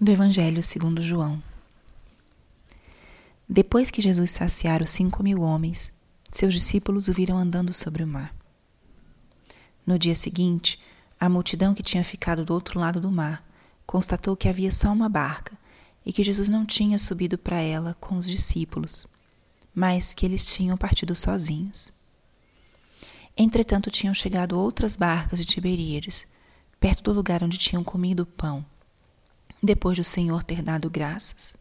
do Evangelho segundo João. Depois que Jesus saciara os cinco mil homens, seus discípulos o viram andando sobre o mar. No dia seguinte, a multidão que tinha ficado do outro lado do mar constatou que havia só uma barca e que Jesus não tinha subido para ela com os discípulos, mas que eles tinham partido sozinhos. Entretanto, tinham chegado outras barcas de Tiberíades, perto do lugar onde tinham comido o pão depois do Senhor ter dado graças.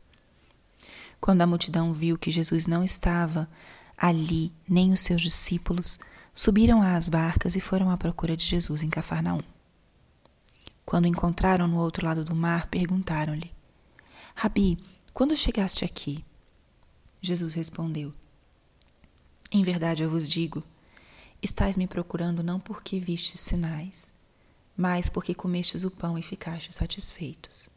Quando a multidão viu que Jesus não estava ali, nem os seus discípulos, subiram às barcas e foram à procura de Jesus em Cafarnaum. Quando o encontraram no outro lado do mar, perguntaram-lhe: Rabi, quando chegaste aqui? Jesus respondeu: Em verdade eu vos digo, estais me procurando não porque vistes sinais, mas porque comestes o pão e ficastes satisfeitos.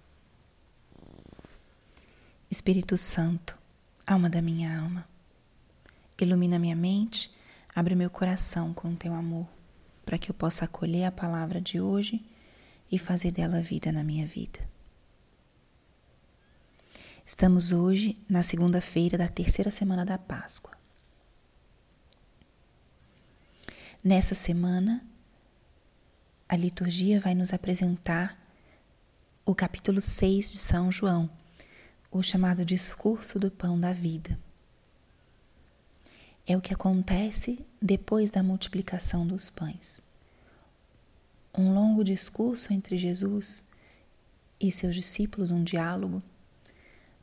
Espírito Santo, alma da minha alma, ilumina minha mente, abre meu coração com teu amor, para que eu possa acolher a palavra de hoje e fazer dela vida na minha vida. Estamos hoje na segunda-feira da terceira semana da Páscoa. Nessa semana, a liturgia vai nos apresentar o capítulo 6 de São João o chamado discurso do pão da vida. É o que acontece depois da multiplicação dos pães. Um longo discurso entre Jesus e seus discípulos, um diálogo,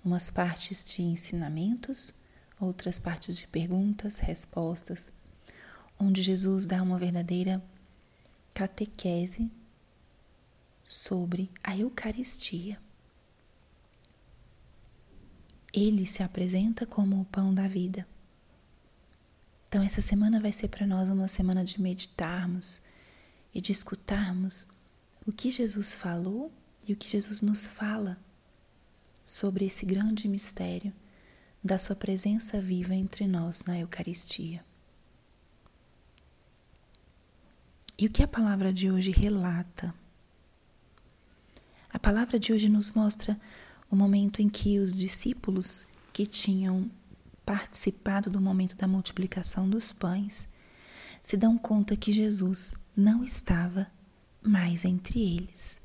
umas partes de ensinamentos, outras partes de perguntas, respostas, onde Jesus dá uma verdadeira catequese sobre a Eucaristia. Ele se apresenta como o pão da vida. Então, essa semana vai ser para nós uma semana de meditarmos e de escutarmos o que Jesus falou e o que Jesus nos fala sobre esse grande mistério da Sua presença viva entre nós na Eucaristia. E o que a palavra de hoje relata? A palavra de hoje nos mostra o momento em que os discípulos que tinham participado do momento da multiplicação dos pães se dão conta que Jesus não estava mais entre eles.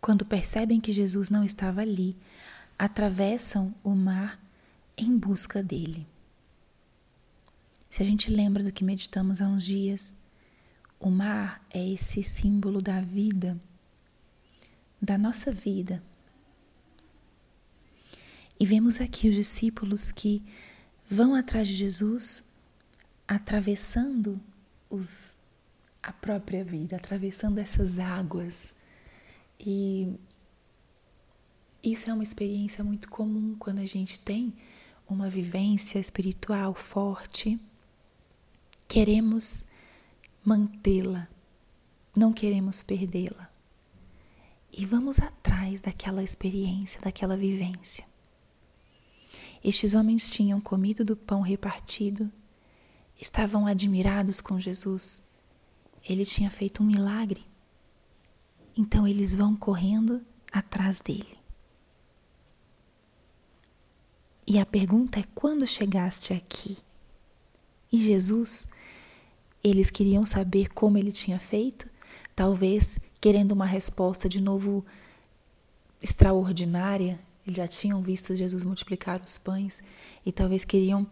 Quando percebem que Jesus não estava ali, atravessam o mar em busca dele. Se a gente lembra do que meditamos há uns dias, o mar é esse símbolo da vida da nossa vida. E vemos aqui os discípulos que vão atrás de Jesus, atravessando os, a própria vida, atravessando essas águas. E isso é uma experiência muito comum quando a gente tem uma vivência espiritual forte. Queremos mantê-la, não queremos perdê-la e vamos atrás daquela experiência, daquela vivência. Estes homens tinham comido do pão repartido, estavam admirados com Jesus. Ele tinha feito um milagre. Então eles vão correndo atrás dele. E a pergunta é: quando chegaste aqui? E Jesus, eles queriam saber como ele tinha feito, talvez querendo uma resposta de novo extraordinária. Eles já tinham visto Jesus multiplicar os pães e talvez queriam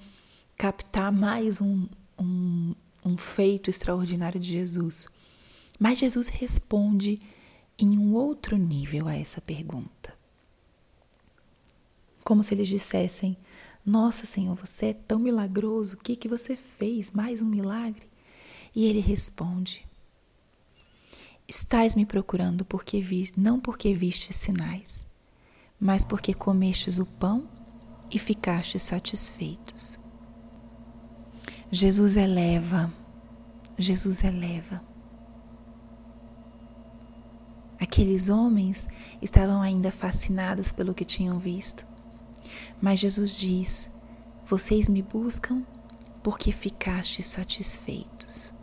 captar mais um, um, um feito extraordinário de Jesus. Mas Jesus responde em um outro nível a essa pergunta. Como se eles dissessem: Nossa, Senhor, você é tão milagroso, o que, que você fez? Mais um milagre? E ele responde: Estais me procurando porque vi, não porque vistes sinais, mas porque comestes o pão e ficastes satisfeitos. Jesus eleva, Jesus eleva. Aqueles homens estavam ainda fascinados pelo que tinham visto, mas Jesus diz: Vocês me buscam porque ficastes satisfeitos.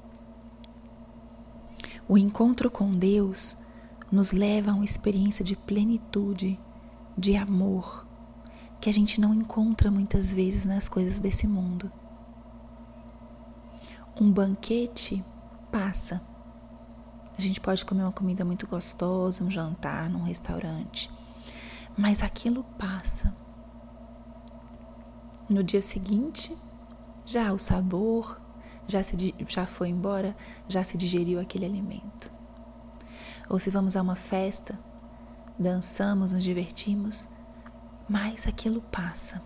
O encontro com Deus nos leva a uma experiência de plenitude, de amor, que a gente não encontra muitas vezes nas coisas desse mundo. Um banquete passa. A gente pode comer uma comida muito gostosa, um jantar num restaurante, mas aquilo passa. No dia seguinte, já o sabor, já, se, já foi embora, já se digeriu aquele alimento. Ou se vamos a uma festa, dançamos, nos divertimos, mas aquilo passa.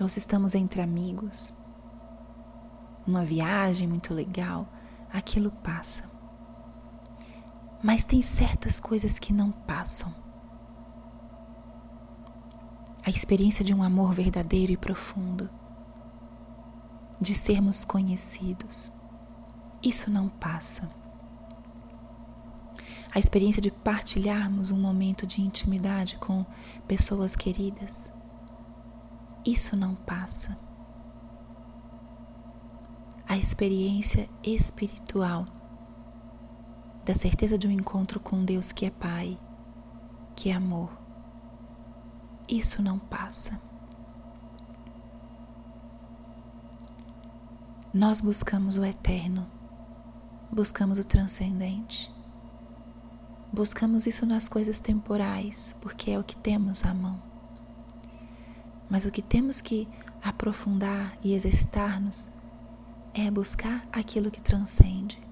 Ou se estamos entre amigos, numa viagem muito legal, aquilo passa. Mas tem certas coisas que não passam. A experiência de um amor verdadeiro e profundo de sermos conhecidos. Isso não passa. A experiência de partilharmos um momento de intimidade com pessoas queridas. Isso não passa. A experiência espiritual da certeza de um encontro com Deus que é Pai, que é amor. Isso não passa. Nós buscamos o eterno, buscamos o transcendente, buscamos isso nas coisas temporais, porque é o que temos à mão. Mas o que temos que aprofundar e exercitar-nos é buscar aquilo que transcende,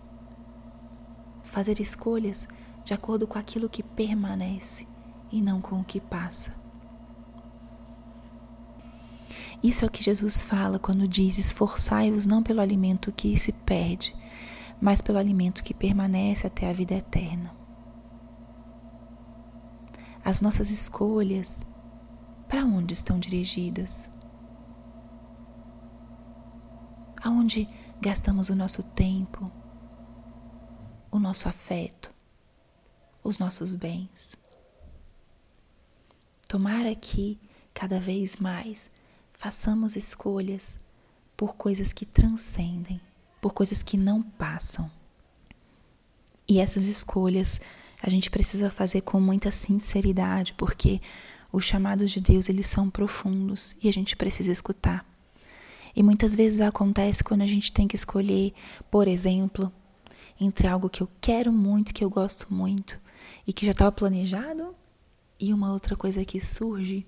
fazer escolhas de acordo com aquilo que permanece e não com o que passa. Isso é o que Jesus fala quando diz: esforçai-vos não pelo alimento que se perde, mas pelo alimento que permanece até a vida eterna. As nossas escolhas, para onde estão dirigidas? Aonde gastamos o nosso tempo, o nosso afeto, os nossos bens? Tomara que, cada vez mais, façamos escolhas por coisas que transcendem, por coisas que não passam. E essas escolhas a gente precisa fazer com muita sinceridade, porque os chamados de Deus, eles são profundos e a gente precisa escutar. E muitas vezes acontece quando a gente tem que escolher, por exemplo, entre algo que eu quero muito, que eu gosto muito e que já estava planejado, e uma outra coisa que surge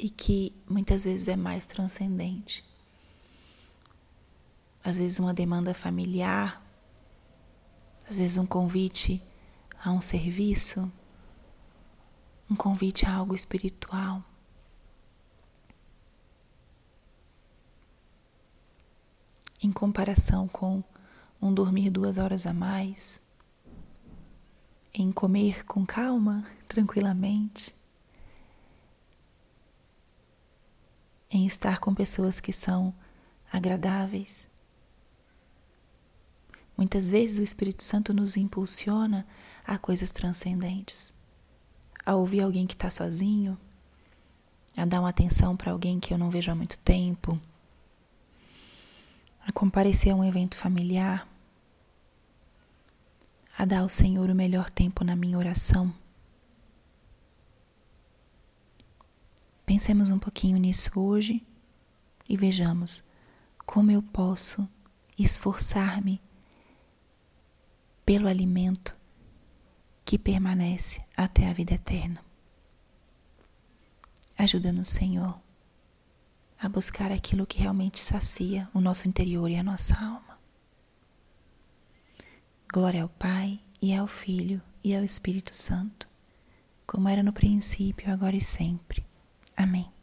e que muitas vezes é mais transcendente. Às vezes, uma demanda familiar, às vezes, um convite a um serviço, um convite a algo espiritual. Em comparação com um dormir duas horas a mais, em comer com calma, tranquilamente, em estar com pessoas que são agradáveis. Muitas vezes o Espírito Santo nos impulsiona a coisas transcendentes, a ouvir alguém que está sozinho, a dar uma atenção para alguém que eu não vejo há muito tempo, a comparecer a um evento familiar, a dar ao Senhor o melhor tempo na minha oração. Pensemos um pouquinho nisso hoje e vejamos como eu posso esforçar-me pelo alimento que permanece até a vida eterna. Ajuda-nos, Senhor, a buscar aquilo que realmente sacia o nosso interior e a nossa alma. Glória ao Pai, e ao Filho, e ao Espírito Santo, como era no princípio, agora e sempre. Amém.